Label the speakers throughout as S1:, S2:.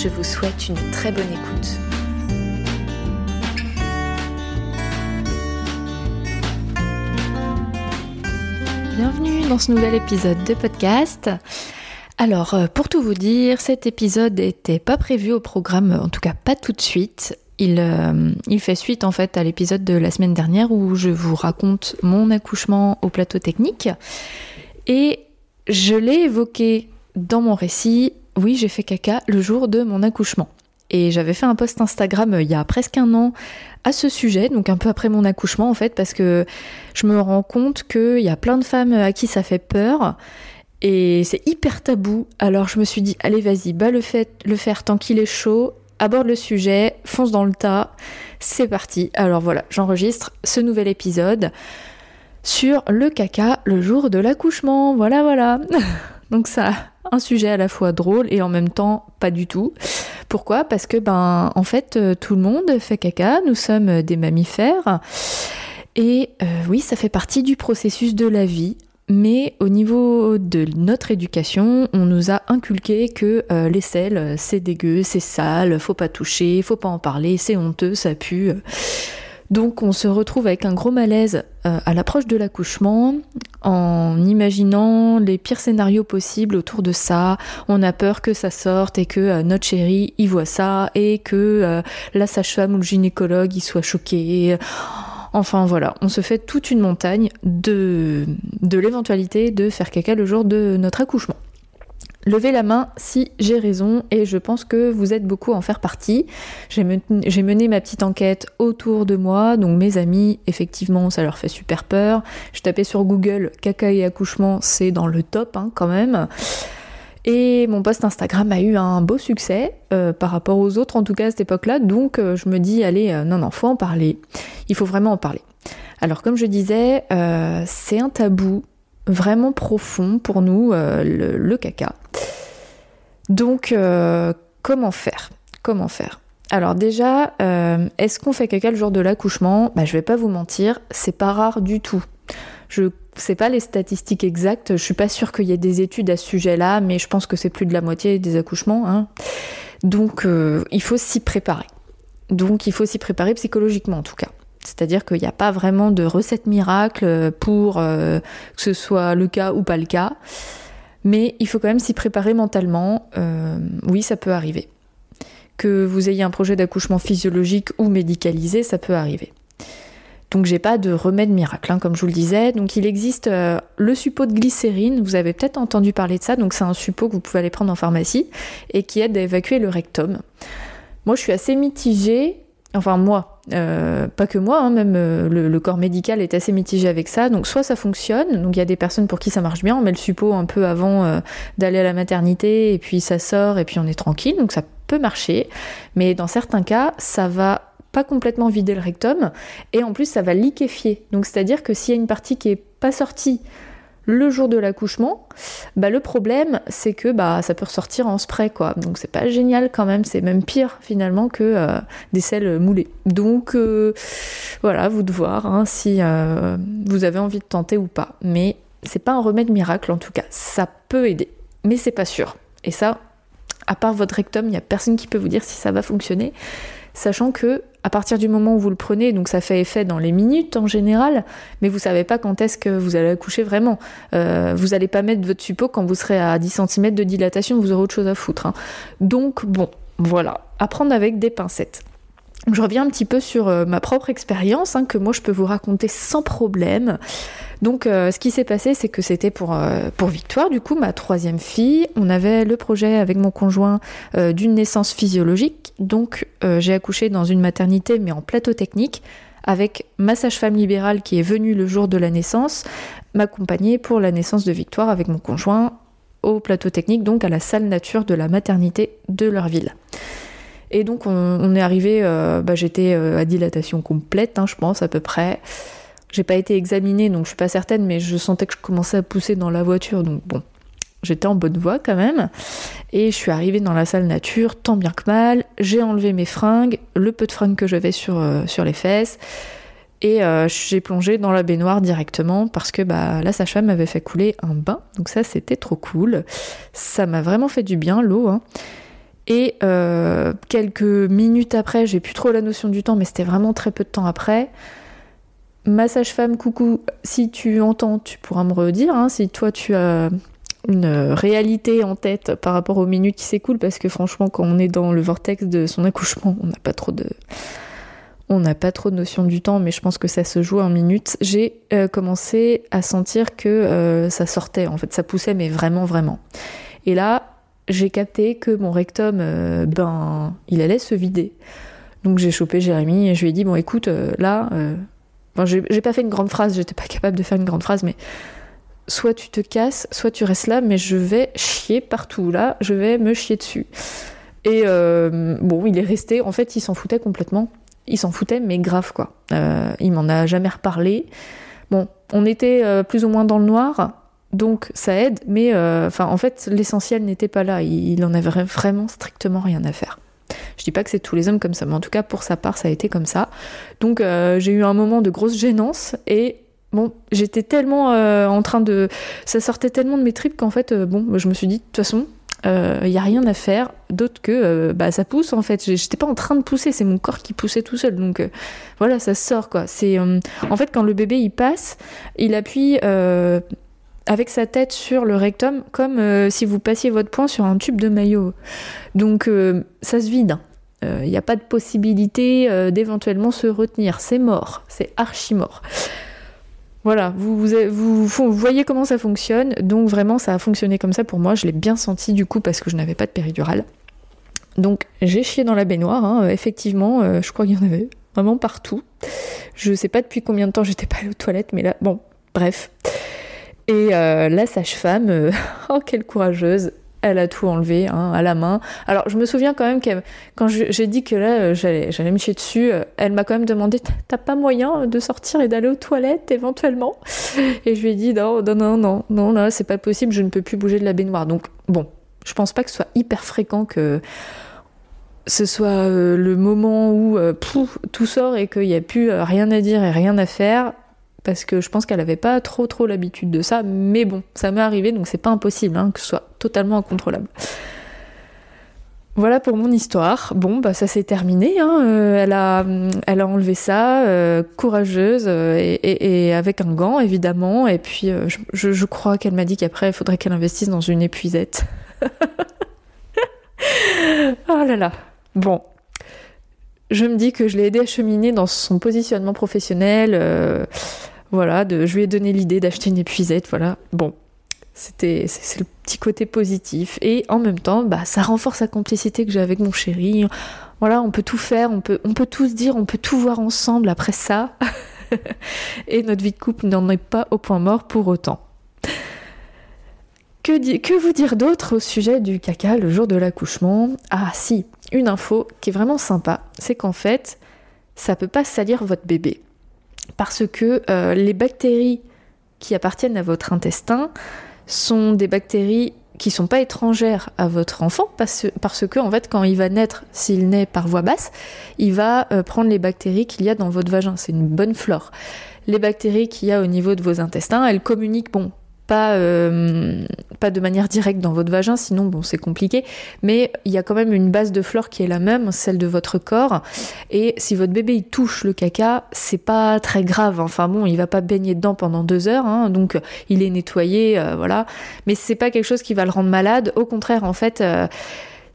S1: Je vous souhaite une très bonne écoute. Bienvenue dans ce nouvel épisode de podcast. Alors, euh, pour tout vous dire, cet épisode n'était pas prévu au programme, en tout cas pas tout de suite. Euh, il fait suite en fait à l'épisode de la semaine dernière où je vous raconte mon accouchement au plateau technique. Et je l'ai évoqué dans mon récit, oui, j'ai fait caca le jour de mon accouchement. Et j'avais fait un post Instagram euh, il y a presque un an à ce sujet, donc un peu après mon accouchement en fait, parce que je me rends compte qu'il y a plein de femmes à qui ça fait peur. Et c'est hyper tabou. Alors je me suis dit, allez vas-y, bah le, le faire tant qu'il est chaud, aborde le sujet, fonce dans le tas, c'est parti. Alors voilà, j'enregistre ce nouvel épisode sur le caca le jour de l'accouchement. Voilà, voilà. Donc ça, un sujet à la fois drôle et en même temps pas du tout. Pourquoi? Parce que ben en fait euh, tout le monde fait caca, nous sommes des mammifères et euh, oui ça fait partie du processus de la vie. Mais au niveau de notre éducation, on nous a inculqué que euh, les selles, c'est dégueu, c'est sale, faut pas toucher, faut pas en parler, c'est honteux, ça pue. Donc on se retrouve avec un gros malaise euh, à l'approche de l'accouchement, en imaginant les pires scénarios possibles autour de ça. On a peur que ça sorte et que euh, notre chéri y voit ça et que euh, la sage-femme ou le gynécologue y soit choqué. Enfin voilà, on se fait toute une montagne de, de l'éventualité de faire caca le jour de notre accouchement. Levez la main si j'ai raison et je pense que vous êtes beaucoup à en faire partie. J'ai mené, ma petite enquête autour de moi, donc mes amis, effectivement, ça leur fait super peur. Je tapais sur Google caca et accouchement, c'est dans le top hein, quand même. Et mon post Instagram a eu un beau succès euh, par rapport aux autres, en tout cas à cette époque-là. Donc euh, je me dis, allez, euh, non, non, faut en parler. Il faut vraiment en parler. Alors comme je disais, c'est un tabou vraiment profond pour nous, le, caca. Donc, euh, comment faire? Comment faire? Alors déjà, euh, est-ce qu'on fait caca le jour de l'accouchement? Bah, Je vais pas vous mentir, c'est pas rare du tout. Je sais pas les statistiques exactes, je suis pas sûre qu'il y ait des études à ce sujet-là, mais je pense que c'est plus de la moitié des accouchements. Hein. Donc euh, il faut s'y préparer. Donc il faut s'y préparer psychologiquement en tout cas. C'est-à-dire qu'il n'y a pas vraiment de recette miracle pour que ce soit le cas ou pas le cas. Mais il faut quand même s'y préparer mentalement. Euh, oui, ça peut arriver. Que vous ayez un projet d'accouchement physiologique ou médicalisé, ça peut arriver. Donc j'ai pas de remède miracle, hein, comme je vous le disais. Donc il existe euh, le suppôt de glycérine, vous avez peut-être entendu parler de ça, donc c'est un suppôt que vous pouvez aller prendre en pharmacie et qui aide à évacuer le rectum. Moi je suis assez mitigée Enfin moi, euh, pas que moi, hein, même euh, le, corps médical est assez mitigé avec ça. Donc soit ça fonctionne, donc il y a des personnes pour qui ça marche bien, on met le suppôt un peu avant euh, d'aller à la maternité et puis ça sort et puis on est tranquille, donc ça peut marcher. Mais dans certains cas, ça va pas complètement vider le rectum et en plus ça va liquéfier. Donc c'est-à-dire que s'il y a une partie qui est pas sortie le jour de l'accouchement, bah le problème c'est que bah ça peut ressortir en spray quoi. Donc c'est pas génial quand même, c'est même pire finalement que euh, des selles moulées. Donc euh, voilà, vous de voir hein, si euh, vous avez envie de tenter ou pas. Mais c'est pas un remède miracle en tout cas, ça peut aider, mais c'est pas sûr. Et ça, à part votre rectum, il n'y a personne qui peut vous dire si ça va fonctionner, sachant que à partir du moment où vous le prenez, donc ça fait effet dans les minutes en général, mais vous savez pas quand est-ce que vous allez accoucher vraiment. Euh, vous allez pas mettre votre suppôt quand vous serez à 10 cm de dilatation, vous aurez autre chose à foutre. Hein. Donc bon, voilà, apprendre avec des pincettes. Je reviens un petit peu sur euh, ma propre expérience, hein, que moi je peux vous raconter sans problème. Donc euh, ce qui s'est passé, c'est que c'était pour, euh, pour Victoire, du coup, ma troisième fille. On avait le projet avec mon conjoint d'une naissance physiologique. Donc j'ai accouché dans une maternité, mais en plateau technique, avec ma sage-femme libérale qui est venue le jour de la naissance, m'accompagner pour la naissance de Victoire avec mon conjoint au plateau technique, donc à la salle nature de la maternité de leur ville. Et donc on, est arrivé, bah, j'étais à dilatation complète, hein, je pense à peu près. J'ai pas été examinée, donc je suis pas certaine, mais je sentais que je commençais à pousser dans la voiture, donc bon, j'étais en bonne voie quand même. Et je suis arrivée dans la salle nature, tant bien que mal. J'ai enlevé mes fringues, le peu de fringues que j'avais sur, euh, les fesses. Et euh, j'ai plongé dans la baignoire directement parce que bah, la sage-femme m'avait fait couler un bain. Donc ça, c'était trop cool. Ça m'a vraiment fait du bien, l'eau. Hein. Et euh, quelques minutes après, j'ai plus trop la notion du temps, mais c'était vraiment très peu de temps après. Ma sage-femme, coucou, si tu entends, tu pourras me redire. Hein, si toi, tu as une réalité en tête par rapport aux minutes qui s'écoulent parce que franchement quand on est dans le vortex de son accouchement on n'a pas trop de on n'a pas trop de notion du temps mais je pense que ça se joue en minutes j'ai euh, commencé à sentir que euh, ça sortait en fait ça poussait mais vraiment vraiment et là j'ai capté que mon rectum euh, ben il allait se vider donc j'ai chopé Jérémy et je lui ai dit bon écoute là j'ai pas fait une grande phrase j'étais pas capable de faire une grande phrase mais soit tu te casses, soit tu restes là, mais je vais chier partout là, je vais me chier dessus. Et euh, bon, il est resté, en fait, il s'en foutait complètement. Il s'en foutait, mais grave quoi. Euh, il m'en a jamais reparlé. Bon, on était euh, plus ou moins dans le noir, donc ça aide, mais enfin, en fait, l'essentiel n'était pas là. Il, il en avait vraiment strictement rien à faire. Je dis pas que c'est tous les hommes comme ça, mais en tout cas pour sa part, ça a été comme ça. Donc j'ai eu un moment de grosse gênance et bon, j'étais tellement euh, en train de. Ça sortait tellement de mes tripes qu'en fait, euh, bon, je me suis dit, de toute façon, il euh, n'y a rien à faire d'autre que bah, ça pousse en fait. J'étais pas en train de pousser, c'est mon corps qui poussait tout seul. Donc voilà, ça sort quoi. C'est en fait quand le bébé il passe, il appuie avec sa tête sur le rectum comme si vous passiez votre poing sur un tube de maillot. Donc ça se vide. Il n'y a pas de possibilité d'éventuellement se retenir. C'est mort, c'est archi mort. Voilà, vous, voyez comment ça fonctionne. Donc vraiment, ça a fonctionné comme ça pour moi. Je l'ai bien senti du coup parce que je n'avais pas de péridurale. Donc j'ai chié dans la baignoire. Hein. Effectivement, euh, je crois qu'il y en avait vraiment partout. Je sais pas depuis combien de temps j'étais pas allée aux toilettes, mais là, bon, bref. Et euh, la sage-femme, euh, oh quelle courageuse, elle a tout enlevé hein, à la main. Alors je me souviens quand même que quand j'ai dit que là euh, j'allais me chier dessus, elle m'a quand même demandé t'as pas moyen de sortir et d'aller aux toilettes éventuellement? Et je lui ai dit non non non non non là c'est pas possible, je ne peux plus bouger de la baignoire. Donc bon, je pense pas que ce soit hyper fréquent que ce soit le moment où tout sort et qu'il n'y a plus rien à dire et rien à faire parce que je pense qu'elle avait pas trop trop l'habitude de ça, mais bon, ça m'est arrivé, donc c'est pas impossible hein, que ce soit totalement incontrôlable. Voilà pour mon histoire. Bon, bah ça s'est terminé. Hein. Euh, elle, a, elle a enlevé ça, euh, courageuse euh, et, avec un gant évidemment. Et puis je, je, crois qu'elle m'a dit qu'après il faudrait qu'elle investisse dans une épuisette. oh là là. Bon, je me dis que je l'ai aidé à cheminer dans son positionnement professionnel. Voilà, de, je lui ai donné l'idée d'acheter une épuisette, voilà. Bon, c'était c'est le petit côté positif et en même temps, bah ça renforce la complicité que j'ai avec mon chéri. Voilà, on peut tout faire, on peut on peut tout se dire, on peut tout voir ensemble après ça. et notre vie de couple n'en est pas au point mort pour autant. Que, que vous dire d'autre au sujet du caca le jour de l'accouchement? Ah si, une info qui est vraiment sympa, c'est qu'en fait, ça peut pas salir votre bébé parce que euh, les bactéries qui appartiennent à votre intestin sont des bactéries qui sont pas étrangères à votre enfant parce, parce que en fait quand il va naître, s'il naît par voie basse, il va euh, prendre les bactéries qu'il y a dans votre vagin, c'est une bonne flore. Les bactéries qu'il y a au niveau de vos intestins, elles communiquent bon pas, euh, pas de manière directe dans votre vagin, sinon bon c'est compliqué, mais il y a quand même une base de flore qui est la même, celle de votre corps, et si votre bébé il touche le caca, c'est pas très grave, enfin bon, il va pas baigner dedans pendant deux heures, hein, donc il est nettoyé, euh, voilà, mais c'est pas quelque chose qui va le rendre malade, au contraire en fait... Euh,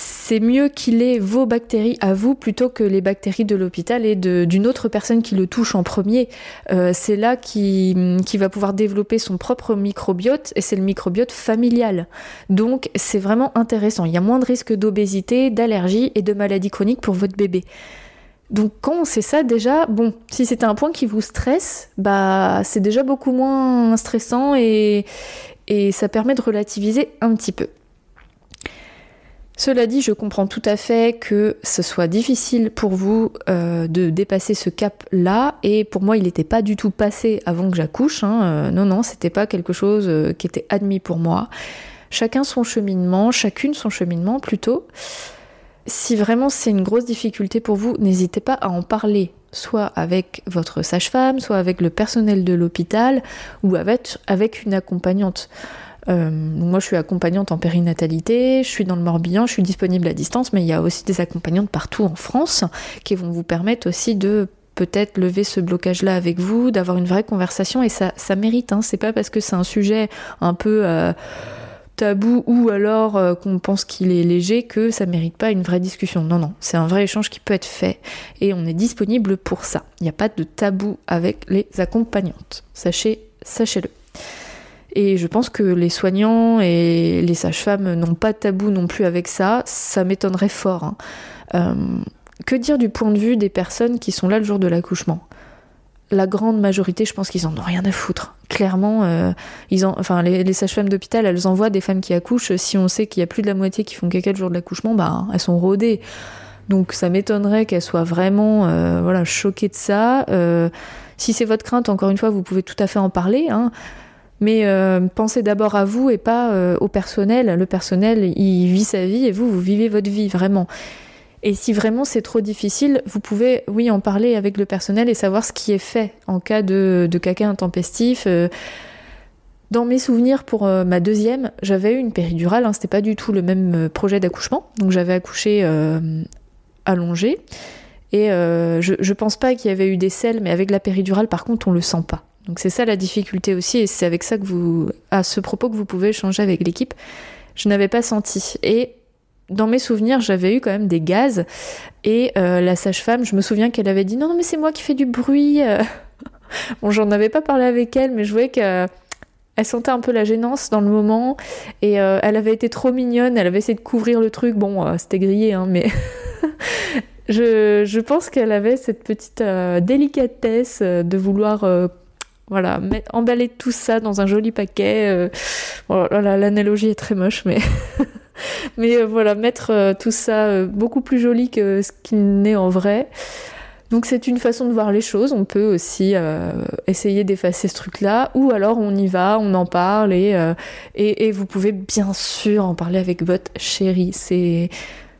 S1: c'est mieux qu'il ait vos bactéries à vous plutôt que les bactéries de l'hôpital et d'une autre personne qui le touche en premier. Euh, c'est là qu'il qui va pouvoir développer son propre microbiote et c'est le microbiote familial. Donc c'est vraiment intéressant. Il y a moins de risques d'obésité, d'allergie et de maladies chroniques pour votre bébé. Donc quand on sait ça déjà, bon, si c'était un point qui vous stresse, bah c'est déjà beaucoup moins stressant et ça permet de relativiser un petit peu. Cela dit, je comprends tout à fait que ce soit difficile pour vous euh, de dépasser ce cap-là, et pour moi, il n'était pas du tout passé avant que j'accouche. Hein. Euh, non, non, c'était pas quelque chose euh, qui était admis pour moi. Chacun son cheminement, chacune son cheminement plutôt. Si vraiment c'est une grosse difficulté pour vous, n'hésitez pas à en parler, soit avec votre sage-femme, soit avec le personnel de l'hôpital, ou avec, avec une accompagnante. Euh, moi, je suis accompagnante en périnatalité, je suis dans le Morbihan, je suis disponible à distance, mais il y a aussi des accompagnantes partout en France qui vont vous permettre aussi de peut-être lever ce blocage-là avec vous, d'avoir une vraie conversation, et ça, ça mérite. Hein. C'est pas parce que c'est un sujet un peu euh, tabou ou alors euh, qu'on pense qu'il est léger que ça mérite pas une vraie discussion. Non, non, c'est un vrai échange qui peut être fait, et on est disponible pour ça. Il n'y a pas de tabou avec les accompagnantes. Sachez, sachez-le. Et je pense que les soignants et les sages-femmes n'ont pas de tabou non plus avec ça. Ça m'étonnerait fort. Hein. Euh, que dire du point de vue des personnes qui sont là le jour de l'accouchement? La grande majorité, je pense qu'ils en ont rien à foutre. Clairement, euh, ils enfin, les, sages-femmes d'hôpital, elles envoient des femmes qui accouchent. Si on sait qu'il y a plus de la moitié qui font caca le jour de l'accouchement, bah, elles sont rodées. Donc ça m'étonnerait qu'elles soient vraiment euh, voilà, choquées de ça. si c'est votre crainte, encore une fois, vous pouvez tout à fait en parler. Hein. Mais euh, pensez d'abord à vous et pas euh, au personnel. Le personnel, il vit sa vie et vous, vous vivez votre vie, vraiment. Et si vraiment c'est trop difficile, vous pouvez, oui, en parler avec le personnel et savoir ce qui est fait en cas de, caca intempestif. Euh. Dans mes souvenirs pour ma deuxième, j'avais eu une péridurale, hein, c'était pas du tout le même projet d'accouchement. Donc j'avais accouché allongé. Et je, je pense pas qu'il y avait eu des selles, mais avec la péridurale, par contre, on le sent pas. Donc c'est ça la difficulté aussi, et c'est avec ça que vous, à ce propos que vous pouvez échanger avec l'équipe. Je n'avais pas senti. Et dans mes souvenirs, j'avais eu quand même des gaz, et euh, la sage-femme, je me souviens qu'elle avait dit non, non, mais c'est moi qui fais du bruit. Euh. bon, j'en avais pas parlé avec elle, mais je voyais qu'elle sentait un peu la gênance dans le moment, et euh, elle avait été trop mignonne, elle avait essayé de couvrir le truc. Bon, c'était grillé, hein, mais. je, pense qu'elle avait cette petite délicatesse de vouloir voilà, emballer tout ça dans un joli paquet. Euh, oh l'analogie est très moche, mais mais euh, voilà, mettre euh, tout ça beaucoup plus joli que ce qu'il n'est en vrai. Donc c'est une façon de voir les choses. On peut aussi essayer d'effacer ce truc-là, ou alors on y va, on en parle et, et, et vous pouvez bien sûr en parler avec votre chérie. C'est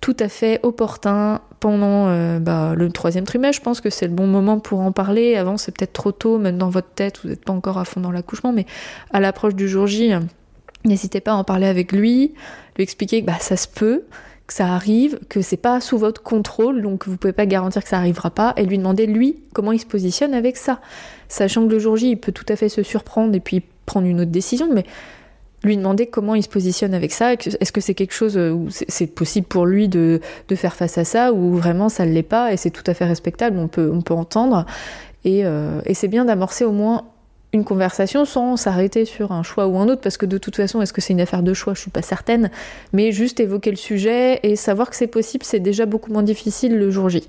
S1: tout à fait opportun pendant euh, bah, le troisième trimestre. Je pense que c'est le bon moment pour en parler. Avant, c'est peut-être trop tôt, même dans votre tête, vous n'êtes pas encore à fond dans l'accouchement, mais à l'approche du jour J, n'hésitez pas à en parler avec lui, lui expliquer que bah, ça se peut, que ça arrive, que c'est pas sous votre contrôle, donc vous pouvez pas garantir que ça arrivera pas, et lui demander lui comment il se positionne avec ça. Sachant que le jour J, il peut tout à fait se surprendre et puis prendre une autre décision, mais lui demander comment il se positionne avec ça. Est-ce que c'est quelque chose euh, où c'est possible pour lui de, faire face à ça ou vraiment ça ne l'est pas et c'est tout à fait respectable, on peut, entendre. Euh, et, c'est bien d'amorcer au moins une conversation sans s'arrêter sur un choix ou un autre parce que de toute façon est-ce que c'est une affaire de choix? Je suis pas certaine mais juste évoquer le sujet et savoir que c'est possible c'est déjà beaucoup moins difficile le jour J.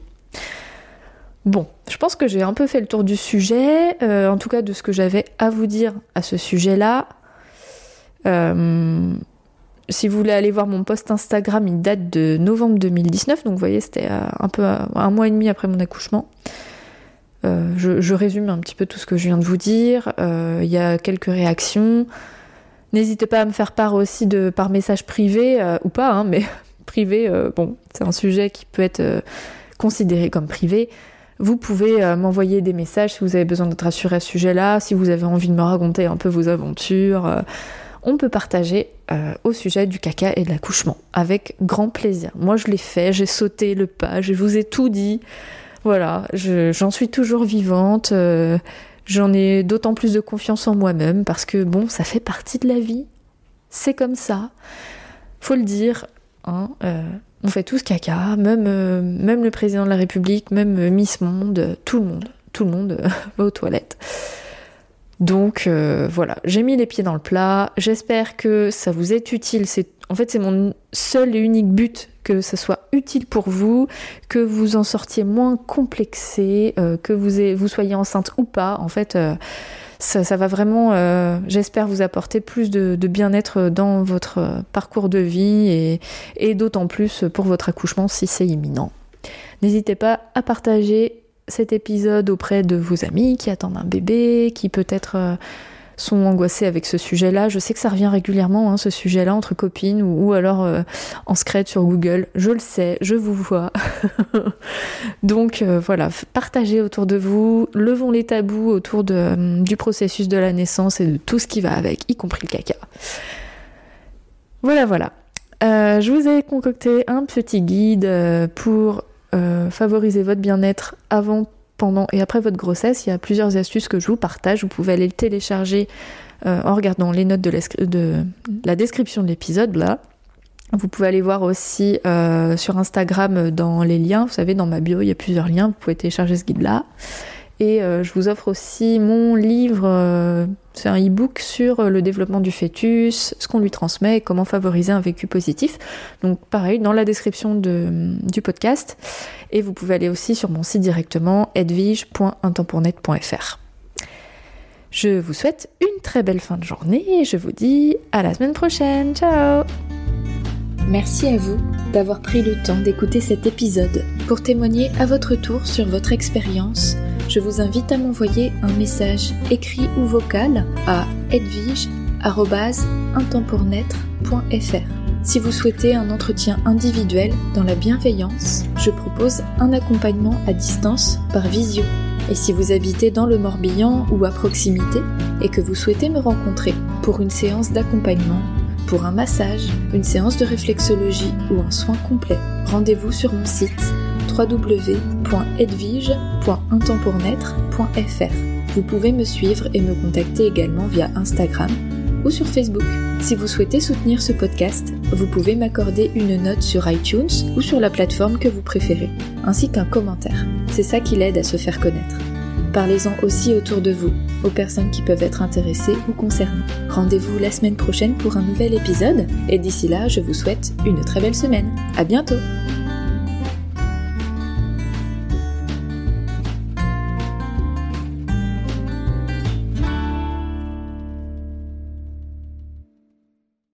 S1: Bon, je pense que j'ai un peu fait le tour du sujet, euh, en tout cas de ce que j'avais à vous dire à ce sujet-là. Euh, si vous voulez aller voir mon post Instagram, il date de novembre 2019, donc vous voyez, c'était euh, un peu euh, un mois et demi après mon accouchement. je, résume un petit peu tout ce que je viens de vous dire. Il y a quelques réactions. N'hésitez pas à me faire part aussi de par message privé ou pas, hein, mais privé. bon, c'est un sujet qui peut être considéré comme privé. Vous pouvez m'envoyer des messages si vous avez besoin d'être rassuré à ce sujet-là, si vous avez envie de me raconter un peu vos aventures on peut partager euh, au sujet du caca et de l'accouchement avec grand plaisir. Moi je l'ai fait, j'ai sauté le pas, je vous ai tout dit. Voilà, j'en suis toujours vivante. Euh, j'en ai d'autant plus de confiance en moi-même parce que bon, ça fait partie de la vie. C'est comme ça. Faut le dire. Hein, euh, on fait tous caca, même, même le président de la République, même Miss Monde, tout le monde. Tout le monde va aux toilettes. Donc euh, voilà, j'ai mis les pieds dans le plat. J'espère que ça vous est utile. C'est en fait c'est mon seul et unique but que ça soit utile pour vous, que vous en sortiez moins complexé, euh, que vous, soyez enceinte ou pas. En fait, euh, ça, va vraiment, j'espère, vous apporter plus de, bien-être dans votre parcours de vie et d'autant plus pour votre accouchement si c'est imminent. N'hésitez pas à partager cet épisode auprès de vos amis qui attendent un bébé, qui peut-être sont angoissés avec ce sujet-là. Je sais que ça revient régulièrement, hein, ce sujet-là, entre copines ou, alors euh, en secret sur Google. Je le sais, je vous vois. Donc euh, voilà, partagez autour de vous, levons les tabous autour euh, du processus de la naissance et de tout ce qui va avec, y compris le caca. Voilà, voilà. je vous ai concocté un petit guide pour favoriser votre bien-être avant pendant et après votre grossesse. Il y a plusieurs astuces que je vous partage. Vous pouvez aller le télécharger euh, en regardant les notes de, la description de l'épisode là. Vous pouvez aller voir aussi euh, sur Instagram dans les liens. Vous savez, dans ma bio, il y a plusieurs liens. Vous pouvez télécharger ce guide-là. Et euh, je vous offre aussi mon livre, euh, c'est un e-book sur euh, le développement du fœtus, ce qu'on lui transmet et comment favoriser un vécu positif. Donc pareil, dans la description du podcast. Et vous pouvez aller aussi sur mon site directement, edvige.intempournet.fr. Je vous souhaite une très belle fin de journée et je vous dis à la semaine prochaine. Ciao
S2: Merci à vous d'avoir pris le temps d'écouter cet épisode. Pour témoigner à votre tour sur votre expérience, je vous invite à m'envoyer un message écrit ou vocal à edwige.intempournaître.fr. Si vous souhaitez un entretien individuel dans la bienveillance, je propose un accompagnement à distance par visio. Et si vous habitez dans le Morbihan ou à proximité et que vous souhaitez me rencontrer pour une séance d'accompagnement, pour un massage, une séance de réflexologie ou un soin complet, rendez-vous sur mon site www.edvige.intempournaître.fr. Vous pouvez me suivre et me contacter également via Instagram ou sur Facebook. Si vous souhaitez soutenir ce podcast, vous pouvez m'accorder une note sur iTunes ou sur la plateforme que vous préférez, ainsi qu'un commentaire. C'est ça qui l'aide à se faire connaître. Parlez-en aussi autour de vous, aux personnes qui peuvent être intéressées ou concernées. Rendez-vous la semaine prochaine pour un nouvel épisode, et d'ici là, je vous souhaite une très belle semaine. À bientôt!